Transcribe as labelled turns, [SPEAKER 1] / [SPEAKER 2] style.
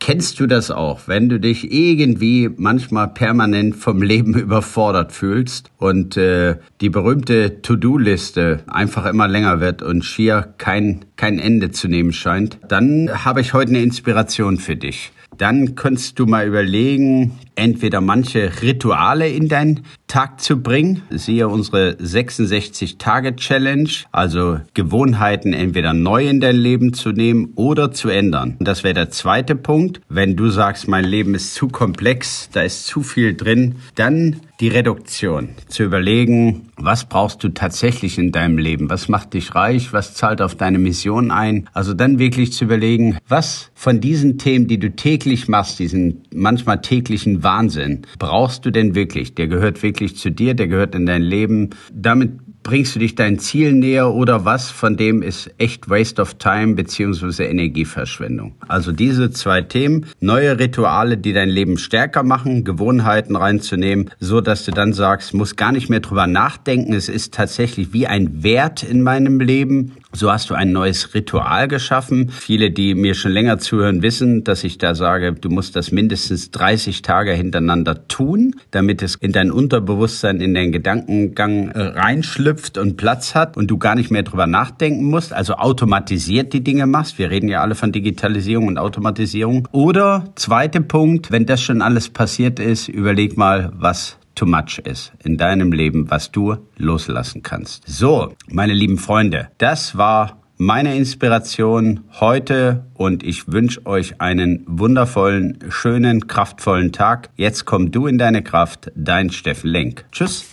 [SPEAKER 1] Kennst du das auch, wenn du dich irgendwie manchmal permanent vom Leben überfordert fühlst und äh, die berühmte To-Do-Liste einfach immer länger wird und schier kein, kein Ende zu nehmen scheint? Dann habe ich heute eine Inspiration für dich. Dann könntest du mal überlegen, entweder manche Rituale in deinen Tag zu bringen. Siehe unsere 66-Tage-Challenge, also Gewohnheiten entweder neu in dein Leben zu nehmen oder zu ändern. Und das wäre der zweite Punkt. Wenn du sagst, mein Leben ist zu komplex, da ist zu viel drin, dann die Reduktion. Zu überlegen, was brauchst du tatsächlich in deinem Leben? Was macht dich reich? Was zahlt auf deine Mission ein? Also dann wirklich zu überlegen, was von diesen Themen, die du täglich machst, diesen manchmal täglichen Wahnsinn, brauchst du denn wirklich? Der gehört wirklich zu dir, der gehört in dein Leben. Damit bringst du dich dein Ziel näher oder was von dem ist echt Waste of Time beziehungsweise Energieverschwendung. Also diese zwei Themen, neue Rituale, die dein Leben stärker machen, Gewohnheiten reinzunehmen, so dass du dann sagst, muss gar nicht mehr drüber nachdenken, es ist tatsächlich wie ein Wert in meinem Leben so hast du ein neues Ritual geschaffen. Viele, die mir schon länger zuhören, wissen, dass ich da sage, du musst das mindestens 30 Tage hintereinander tun, damit es in dein Unterbewusstsein, in deinen Gedankengang äh, reinschlüpft und Platz hat und du gar nicht mehr drüber nachdenken musst, also automatisiert die Dinge machst. Wir reden ja alle von Digitalisierung und Automatisierung. Oder zweiter Punkt, wenn das schon alles passiert ist, überleg mal, was too much ist in deinem Leben, was du loslassen kannst. So, meine lieben Freunde, das war meine Inspiration heute und ich wünsche euch einen wundervollen, schönen, kraftvollen Tag. Jetzt komm du in deine Kraft, dein Steffen Lenk. Tschüss.